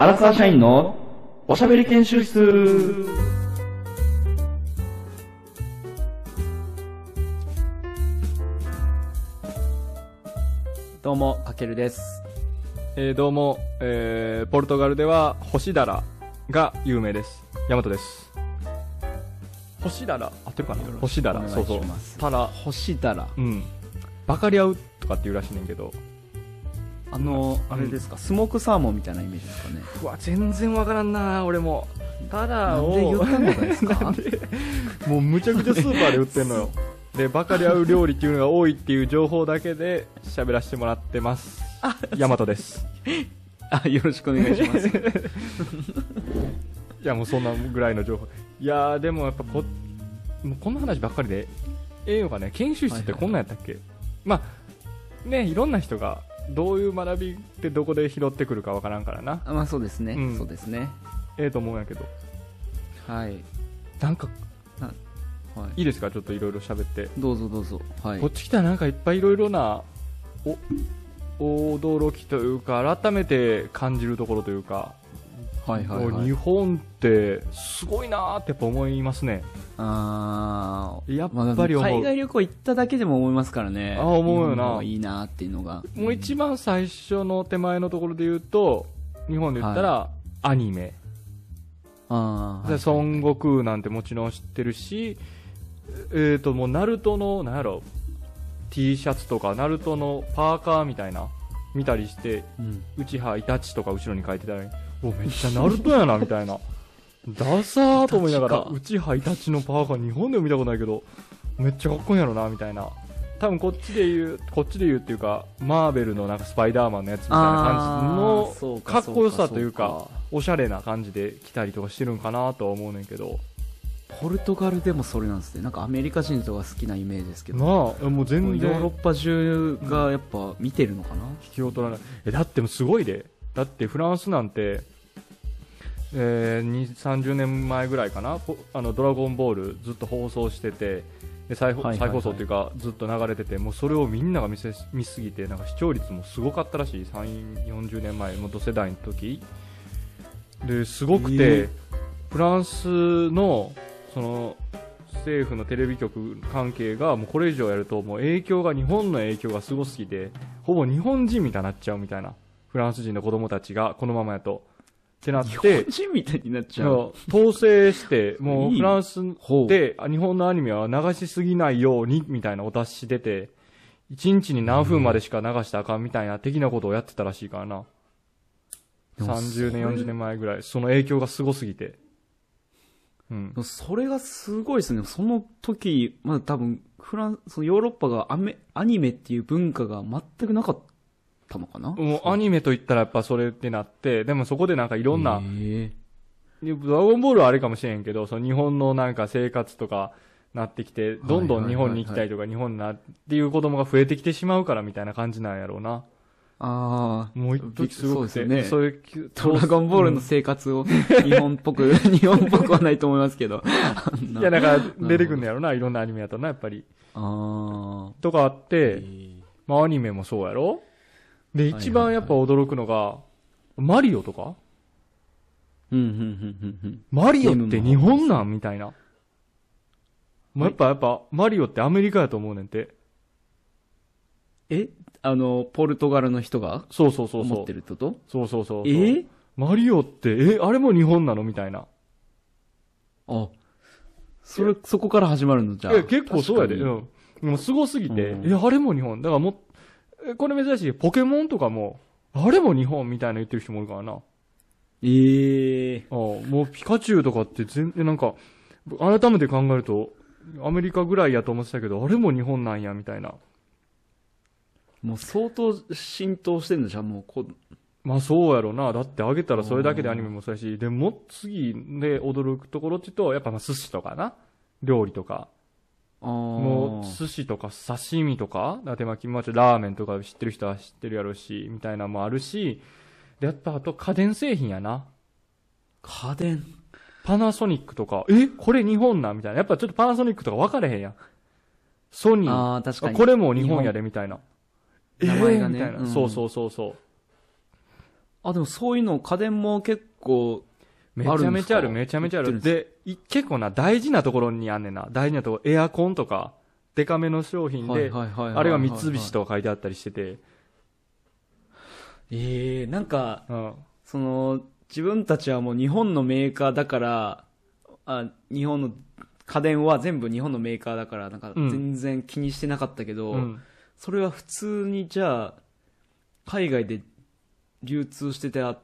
アラサー社員のおしゃべり研修室どうも、かけるです。えーどうも、えーポルトガルでは干しだらが有名です。ヤマトです。干しだら、合ってるかな？干しだら、そうそうします。たら、星だら。うん。バカリ合うとかって言うらしいねんけど、あの、あれですか、スモークサーモンみたいなイメージですかね。うわ、全然わからんな俺も。ただを、もうむちゃくちゃスーパーで売ってんのよ。で、バカリ合う料理っていうのが多いっていう情報だけで喋らせてもらってます。ヤマトです。あ、よろしくお願いします。いやもうそんなぐらいの情報いやーでもやっぱこもうこんな話ばっかりでええのかね研修室ってこんなんやったっけ、まあねいろんな人がどういう学びってどこで拾ってくるかわからんからな。あまあそうですね、うん。そうですね。ええと思うんやけど。はい。なんかはいいですか？ちょっといろいろ喋って、どうぞどうぞ。はい。こっ。ち来たらなんかいっぱいいろいろなお驚きというか改めて感じるところというか、はいはいはい。もう日本ってすごいなーってやっぱ思いますねあーやっまあぱり海外旅行行っただけでも思いますからね。あ思うよないいなっていうのが。もう一番最初の手前のところで言うと、日本で言ったら、アニメ。ああ。で孫悟空なんてもちろん知ってるし、えっ、と、もう、ナルトの、なんやろ、T シャツとか、ナルトのパーカーみたいな、見たりして、うん。うちはイタチとか後ろに書いてたら、お、めっちゃナルトやな、みたいな。ダサーと思いながら、うちはイタチのパーカー日本でも見たことないけど、めっちゃかっこいいんやろな、みたいな。多分こっちで言う、こっちで言うっていうか、マーベルのなんかスパイダーマンのやつみたいな感じの、かっこよさというか、おしゃれな感じで来たりとかしてるんかなとは思うねんけど、ポルトガルでもそれなんですね。なんかアメリカ人とか好きなイメージですけど。なあ、もう全然ヨーロッパ中がやっぱ見てるのかな、引きを取らない。え、だってもうすごいで。だってフランスなんて、えー、2、30年前ぐらいかな、ポあの、ドラゴンボールずっと放送してて、で再再放送っていうか、ずっと流れてて、もうそれをみんなが見せ見すぎて、なんか視聴率もすごかったらしい、3、40年前、元世代の時。で、すごくて、えフランスの、その、政府のテレビ局関係がもうこれ以上やるともう影響が日本の影響がすごすぎてほぼ日本人みたいになっちゃうみたいなフランス人の子供たちがこのままやとってなっ日本みたいになっちゃう。統制してもうフランスであ日本のアニメは流しすぎないようにみたいなお達し出て1日に何分までしか流したらあかんみたいな的なことをやってたらしいからな。でも30年40年前ぐらい。その影響がすごすぎて。うん。それがすごいですね。その時、まだ多分、フランス、そのヨーロッパがアメアニメっていう文化が全くなかったのかな？もうアニメと言ったらやっぱそれってなって、でもそこでなんかいろんな、へドラゴンボールはあれかもしれんけど、その日本のなんか生活とかなってきて、どんどん日本に行きたいとか日本なっていう子供が増えてきてしまうからみたいな感じなんやろうな。ああ。もう一時すごくて、そうですよね。そういう、ドラゴンボールの生活を日本っぽく、日本っぽくはないと思いますけど。いや、だから出てくんのやろな、いろんなアニメやとな、やっぱり。あとかあっあ。て、まあアニメもそうやろ？で、一番やっぱ驚くのが、マリオとか？うん、うん、うん、うんうん。マリオって日本なん？みたいな。もうやっぱ、やっぱ、マリオってアメリカやと思うねんて。え？あの、ポルトガルの人がそうそうそうそう思って。るってこと？そうそうそうそう。え？マリオって、え、あれも日本なの？みたいな。あ、それ、そこから始まるの？じゃあ。え、結構そうやで。うん。もうすごすぎて、うんえ、あれも日本。だからもこれ珍しい。ポケモンとかも、あれも日本みたいな言ってる人もいるからな。ええあもうピカチュウとかって全然なんか、改めて考えると、アメリカぐらいやと思ってたけど、あれも日本なんや、みたいな。もう相当浸透してんのじゃあもうこう、まあそうやろな。だってあげたらそれだけでアニメもそうやし、でも次で驚くところって言うと、やっぱまあ寿司とかな。料理とか。もう寿司とか刺身とか、だってまあ、もちラーメンとか知ってる人は知ってるやろうし、みたいなのもあるし、で、やっぱあと家電製品やな。家電。パナソニックとか、えこれ日本なん？みたいな。やっぱちょっとパナソニックとか分かれへんやん。ソニー。ああ、確かに。あこれも日本やで、みたいな。名前がねえーみたいな、うんそうそうそうそう。あ、でもそういうの、家電も結構、めちゃめちゃある、めちゃめちゃある。で、結構な、大事なところにあんねんな。大事なところ、エアコンとか、デカめの商品で、あれが三菱とか書いてあったりしてて。ええー、なんか、うん、その、自分たちはもう日本のメーカーだから、あ、日本の家電は全部日本のメーカーだから、なんか全然気にしてなかったけど、うん、それは普通にじゃあ、海外で流通してた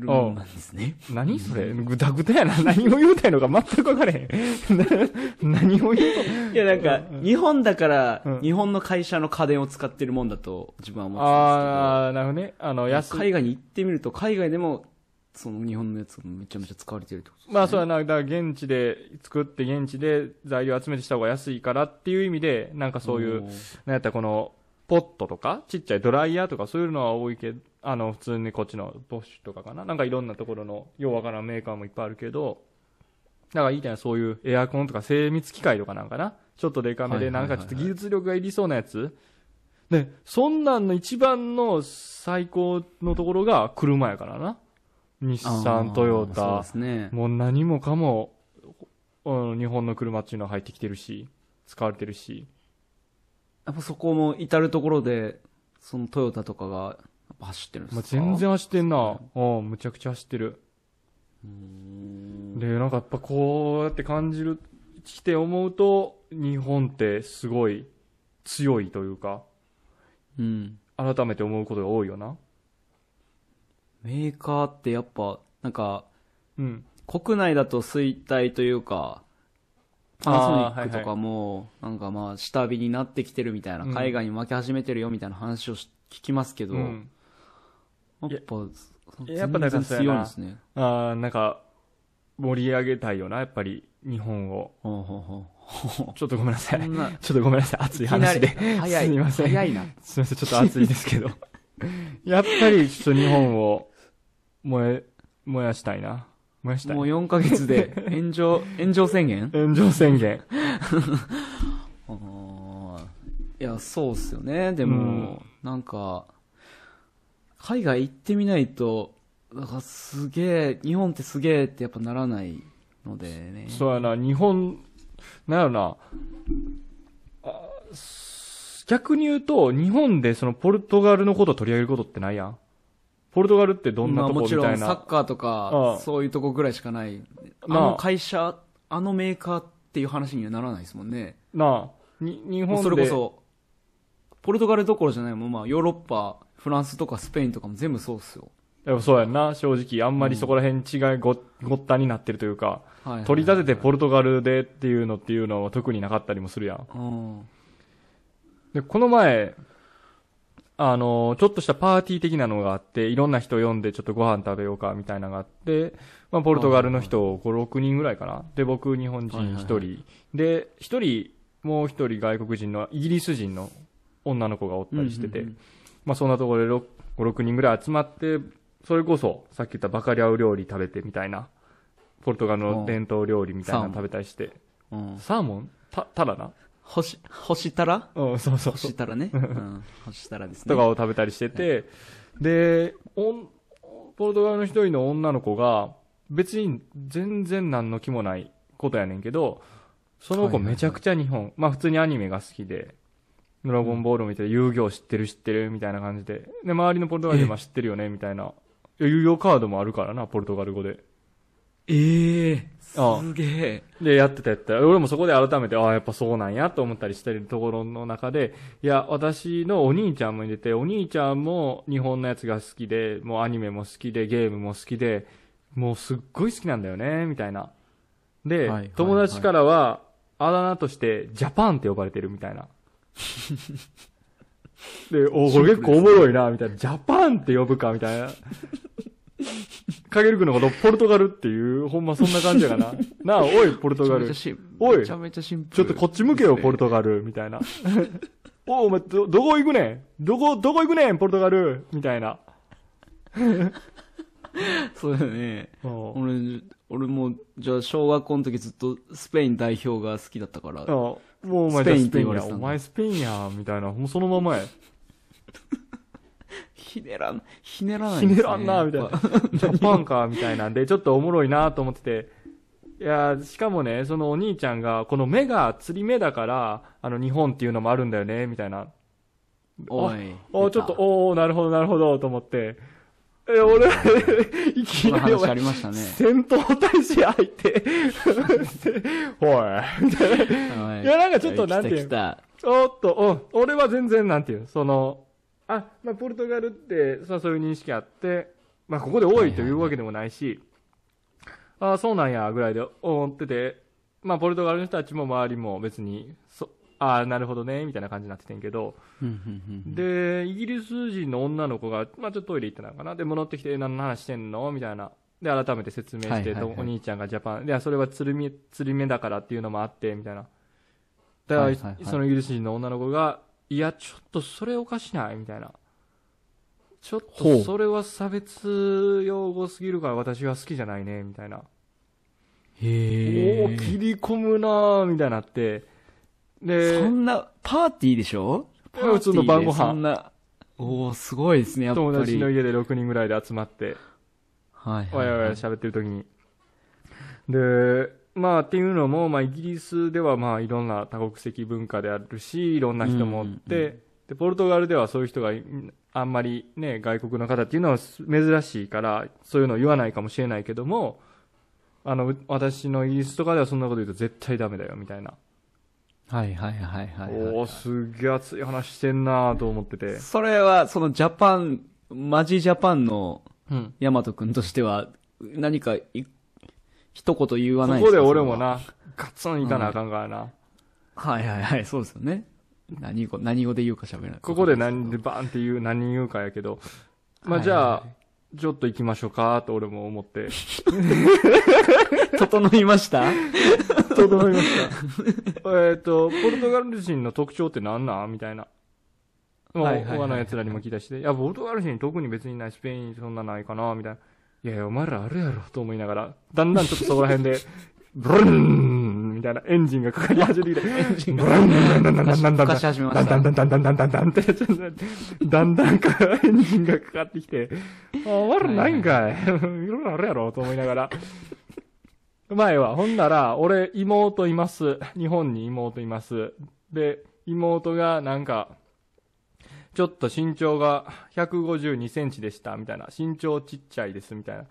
るもんなんですね。何それ？ぐだぐだやな。何を言うたいのか全く分かれへん。何を言ういや、なんか、日本だから、日本の会社の家電を使ってるもんだと自分は思ってたんですけど。ああ、なるほどね。あの、安海外に行ってみると、海外でも、その日本のやつがめちゃめちゃ使われてるってことですね。まあそうやな。だから現地で作って現地で材料集めてした方が安いからっていう意味で、なんかそういう、なんやったらこの、ポットとか、ちっちゃいドライヤーとかそういうのは多いけど、あの、普通にこっちのボッシュとかかな。なんかいろんなところの、ようわからんメーカーもいっぱいあるけど、だからいいたいなそういうエアコンとか精密機械とかなんかな。ちょっとデカめで、なんかちょっと技術力がいりそうなやつ。で、そんなんの一番の最高のところが車やからな。日産、トヨタ、ね、もう何もかも、日本の車っていうのは入ってきてるし、使われてるし。やっぱそこも至るところで、そのトヨタとかが走ってるんですか、まあ、全然走ってんな。うん、むちゃくちゃ走ってる。で、なんかやっぱこうやって感じる、来て思うと、日本ってすごい強いというか、うん。改めて思うことが多いよな。メーカーってやっぱ、なんか、うん。国内だと衰退というか、パナソニックとかも、なんかまあ、下火になってきてるみたいな、海外に負け始めてるよみたいな話を聞きますけど、うん、やっぱ、やっぱなんか強いですね。ああ、なんか、盛り上げたいよな、やっぱり、日本を。ほうほうほうちょっとごめんなさい。ちょっとごめんなさい。熱い話で。早い。すみません。早いな。すみません。ちょっと熱いですけど。やっぱり、ちょっと日本を燃え、燃やしたいな。燃やしたい。もう4ヶ月で 炎上、炎上宣言？炎上宣言。いや、そうっすよね。でも、うん、なんか、海外行ってみないと、なんかすげえ、日本ってすげえってやっぱならないのでね。そうやな、日本、なんやろな、逆に言うと、日本でそのポルトガルのことを取り上げることってないやん。ポルトガルってどんなとこみたいな。まあ、もちろんサッカーとか、そういうとこぐらいしかない。あの会社、あのメーカーっていう話にはならないですもんね。なあ、に日本で。それこそ、ポルトガルどころじゃないもん、まあヨーロッパ、フランスとかスペインとかも全部そうっすよ。やっぱそうやんな、正直。あんまりそこら辺違いご、ごったになってるというか、取り立ててポルトガルでっていうのっていうのは特になかったりもするやん。で、この前、あの、ちょっとしたパーティー的なのがあって、いろんな人呼んでちょっとご飯食べようかみたいなのがあって、まあ、ポルトガルの人5、6人ぐらいかな。で、僕、日本人1人。で、1人、もう1人外国人のイギリス人の女の子がおったりしてて、まあそんなところで6、5、6人ぐらい集まって、それこそ、さっき言ったバカリャウ料理食べてみたいな、ポルトガルの伝統料理みたいなの食べたりして、サーモン？た、ただな？星、星たら？うん、そうそう星たらね。うん、星たらですね。とかを食べたりしてて、はい、で、おん、ポルトガルの一人の女の子が、別に全然何の気もないことやねんけど、その子めちゃくちゃ日本、まあ普通にアニメが好きで、ドラゴンボールを見て遊戯王知ってる知ってるみたいな感じで。で、周りのポルトガルでも知ってるよねみたいな。遊戯王カードもあるからな、ポルトガル語で。ええー、すげえ。で、やってたやったら、俺もそこで改めて、ああ、やっぱそうなんやと思ったりしてるところの中で、いや、私のお兄ちゃんも入れて、お兄ちゃんも日本のやつが好きで、もうアニメも好きで、ゲームも好きで、もうすっごい好きなんだよね、みたいな。で、はい、友達からは、あだ名として、ジャパンって呼ばれてるみたいな。で、お、これ結構おもろいな、みたいな。ジャパンって呼ぶか、みたいな。かげるくんのことポルトガルっていう、ほんまそんな感じやかな。なあ、おい、ポルトガル。おい、ちょっとこっち向けよ、ポルトガル、みたいな。おお前、ど、どこ行くねん？どこ、どこ行くねん、ポルトガル？みたいな。そうだよね。俺、俺も、じゃあ小学校の時ずっとスペイン代表が好きだったから。もうお前スペインって言われてたお前スペインや、みたいな。もうそのままや。ひねらん、ひねらないひねらんな、みたいな。ジャパンか、みたいなんで、ちょっとおもろいなと思ってて。いや、しかもね、そのお兄ちゃんが、この目が釣り目だから、あの、日本っていうのもあるんだよね、みたいな。おい。おちょっと、おおなるほど、なるほど、と思って。え、俺、いきなり、ありましたね。戦闘態勢相手、おい、みたいな。いや、なんかちょっと、なんていう。ちょっと、うん、俺は全然、なんていう、その、あ、まあ、ポルトガルって、さ、そういう認識あって、まあ、ここで多いというわけでもないし、ああ、そうなんや、ぐらいで思ってて、まあ、ポルトガルの人たちも周りも別に、そ、ああ、なるほどね、みたいな感じになっててんけど、で、イギリス人の女の子が、まあ、ちょっとトイレ行ってたのかな。で、戻ってきて、何の話してんの？みたいな。で、改めて説明して、お兄ちゃんがジャパン、いや、それは釣り目、釣り目だからっていうのもあって、みたいな。だから、そのイギリス人の女の子が、いや、ちょっとそれおかしない？みたいな。ちょっとそれは差別用語すぎるから私は好きじゃないね、みたいな。へおお切り込むなーみたいになって。で、そんな、パーティーでしょ？普通の晩ご飯。そんな、おおすごいですね、やっぱり。友達の家で6人ぐらいで集まって、はい、はい。わやわや喋ってる時に。で、まあっていうのも、まあイギリスではまあいろんな多国籍文化であるし、いろんな人もおって、で、ポルトガルではそういう人があんまりね、外国の方っていうのは珍しいから、そういうのを言わないかもしれないけども、あの、私のイギリスとかではそんなこと言うと絶対ダメだよ、みたいな。はいはいはいはい、はい、おおすげえ熱い話してんなと思ってて。それは、そのジャパン、マジジャパンの、ヤマト君としては、何か一言言わないここで俺もな、ガツンいかなあかんからな。はいはいはい、そうですよね。何語、何語で言うか喋らない。ここで何でバーンって言う、何言うかやけど。まあ、じゃあ、ちょっと行きましょうか、と俺も思って。整いました？整いました。えっと、ポルトガル人の特徴って何なん？みたいな。はい、他の奴らにも聞いたして、いや、ポルトガル人特に別にない、スペインそんなないかな、みたいな。いやいや、お前らあるやろ、と思いながら、だんだんちょっとそこら辺で、ブルンみたいなエンジンがかかり始めて、ブルンだんだんだんだんだんだんだんだんだんだんだんだんだんて、だんだんかエンジンがかかってきて、あ、お前らないんかい。いろいろあるやろ、と思いながら。前は、ほんなら、俺、妹います。日本に妹います。で、妹がなんか、ちょっと身長が152センチでした、みたいな。身長ちっちゃいです、みたいな。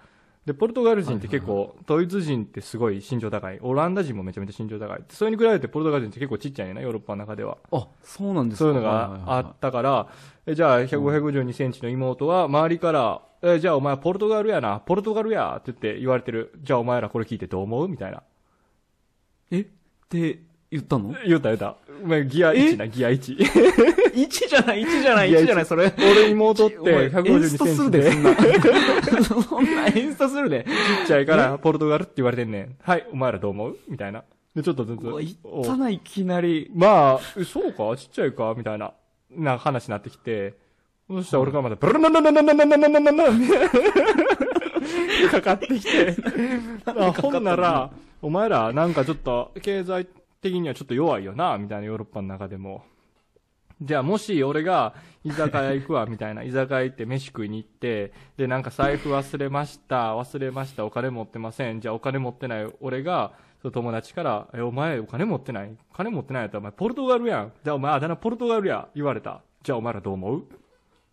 で、ポルトガル人って結構、ドイツ人ってすごい身長高い。オランダ人もめちゃめちゃ身長高い。それに比べてポルトガル人って結構ちっちゃいねな、ヨーロッパの中では。あ、そうなんですかそういうのがあったから、えじゃあ、152センチの妹は、周りから、えじゃあお前ポルトガルやな、ポルトガルやって言って言われてる。じゃあお前らこれ聞いてどう思う？みたいな。え？って、言ったの？言った言った。お前ギア1な、ギア1。1じゃない、1じゃない、1じゃない、それ。俺妹って152センチで。そんな 演出するで。ちっちゃいからポルトガルって言われてんねん。はい、お前らどう思う？みたいな。で、ちょっとずつ。言ったな、いきなり。まあ、そうか？ちっちゃいか？みたいな、な話になってきて。そしたら俺がまた、ブルナナナナナナナナナナナかかってきて。ほんなら、お前らなんかちょっと経済的にはちょっと弱いよな、みたいなヨーロッパの中でも。じゃあもし俺が居酒屋行くわ、みたいな、居酒屋行って飯食いに行って、で、なんか財布忘れました、忘れました、お金持ってません。じゃあお金持ってない俺が、その友達から、え、お前お金持ってない？金持ってないやったらお前ポルトガルやん。じゃあお前あだ名ポルトガルや、言われた。じゃあお前らどう思う？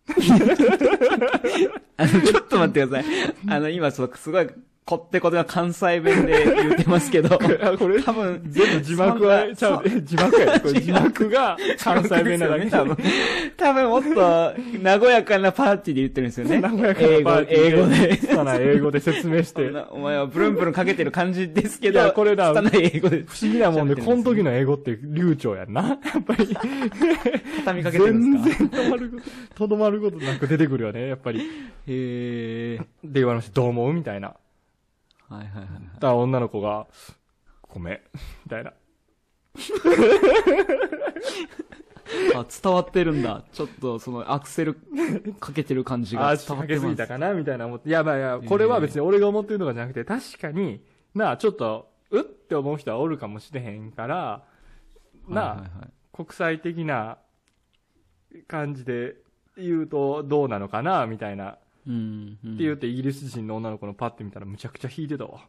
あの、ちょっと待ってください。あの、今、その、すごい、こってこてな関西弁で言ってますけど、これ？多分全部字幕は、ちゃう、字幕やこれ 字幕が関西弁なだけ多分。多分もっと、和やかなパーティーで言ってるんですよね。和やかなパーティー英語で。拙い英語で説明して。お前はブルンブルンかけてる感じですけど、いや、これだ、拙い英語で。不思議なもんで、この時の英語って流暢やんな。やっぱり。畳みかけてるんですか？全然止まること、とどまることなく出てくるよね、やっぱり。へー。で言われました。どう思う？みたいな。はいはいはい。だ女の子が、ごめん、みたいな。あ、伝わってるんだ。ちょっと、その、アクセルかけてる感じが伝わってます。あ、かけすぎたかな？みたいな思って。いや、まあいや、これは別に俺が思ってるのかじゃなくて、確かに、なあ、ちょっと、うって思う人はおるかもしれへんから、なあ、はいはいはい、国際的な感じで言うとどうなのかな？みたいなうん。うんって言ってイギリス人の女の子のパッて見たらむちゃくちゃ引いてたわ。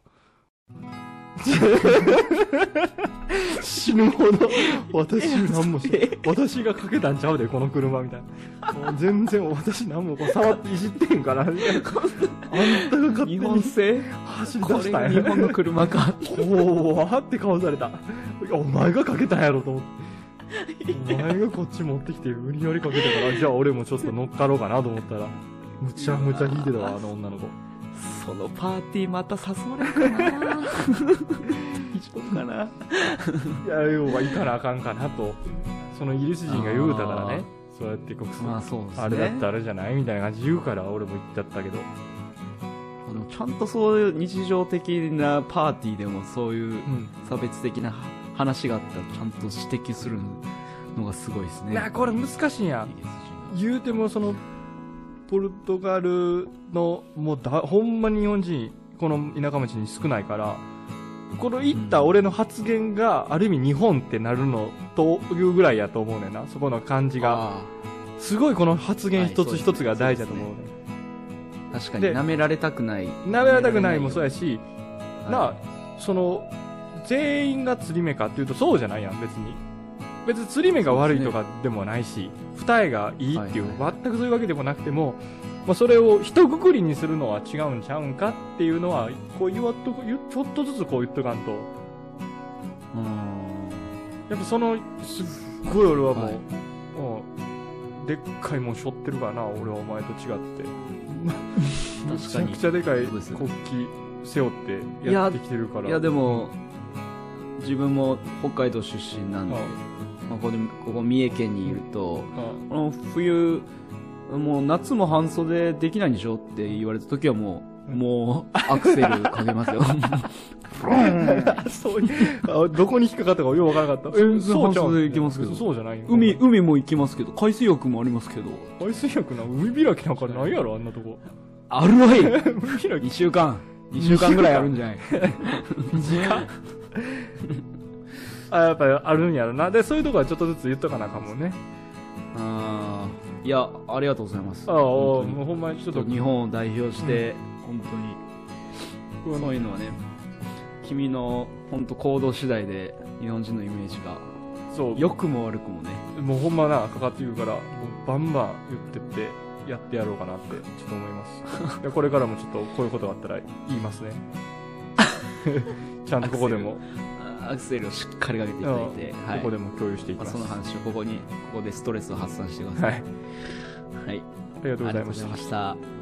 死ぬほど、私何もし 私がかけたんちゃうで、この車みたいな。全然私何もこう触っていじってんから、みたいな。あんたが勝手日本に製走り出したんや。が日本の車か。怖ーって顔された。お前がかけたんやろと思って。お前がこっち持ってきて無理やりかけたから、じゃあ俺もちょっと乗っかろうかなと思ったら、むちゃむちゃ引いてたわ、あの女の子。そのパーティーまた誘われるかな大丈夫かないや、要は行かなあかんかなと。そのイギリス人が言うたからね。そうやって国まあそうですね。あれだったらあれじゃないみたいな感じで言うから俺も行っちゃったけど。あのちゃんとそういう日常的なパーティーでもそういううん。差別的な話があったらちゃんと指摘するのがすごいですね。なこれ難しいんやイ。ギリス人が言うてもその、ポルトガルの、もうだ、ほんまに日本人、この田舎町に少ないから、この言った俺の発言がある意味日本ってなるのというぐらいやと思うねんな。そこの感じが。あすごいこの発言一はいつ一つが大事だと思うねん。あ確かにで舐められたくない。舐められたくないもそうやし、はいなあ、その、全員が釣り目かっていうとそうじゃないやん、別に。別に釣り目が悪いとかでもないし、二重がいいっていう、はい全くそういうわけでもなくても、まあ、それを一括りにするのは違うんちゃうんかっていうのは、こう言わっとく、言ちょっとずつこう言っとかんと、うん。やっぱその、すっごい俺はもう、はい。もう、でっかいもん背負ってるからな、俺はお前と違って。めちゃくちゃでかい国旗背負ってやってきてるから。いやでも、自分も北海道出身なんで、はいまあ、ここでここ三重県にいると、うん、この冬、もう夏も半袖できないんでしょって言われた時はもう、うんもうアクセルかけますよ。そういう、あどこに引っかかったかよくわからなかった。全然そうちゃう半袖いけますけどそうじゃないよ海、海も行きますけど、海水浴もありますけど。海水浴な、海開きなんかないやろ、あんなとこ。あるわい 海開2週間。2週間ぐらいあるんじゃないあ、やっぱりあるんやろな。で、そういうとこはちょっとずつ言っとかなあかんもんね。あーいや、ありがとうございます。ああ、もうほんまにちょっと、日本を代表して、本当に、そういうのはね、君の本当行動次第で日本人のイメージが、そう、良くも悪くもね、もうほんまな、かかってくるから、もうバンバン言ってって、やってやろうかなって、ちょっと思います。でこれからもちょっとこういうことがあったら言いますね。ちゃんとここでも、アクセルをしっかりかけていただいて、はい。ここでも共有していきまあ、ます。その話をここに、ここでストレスを発散してくださ。はいい。はい。ありがとうございありがとうございま。した。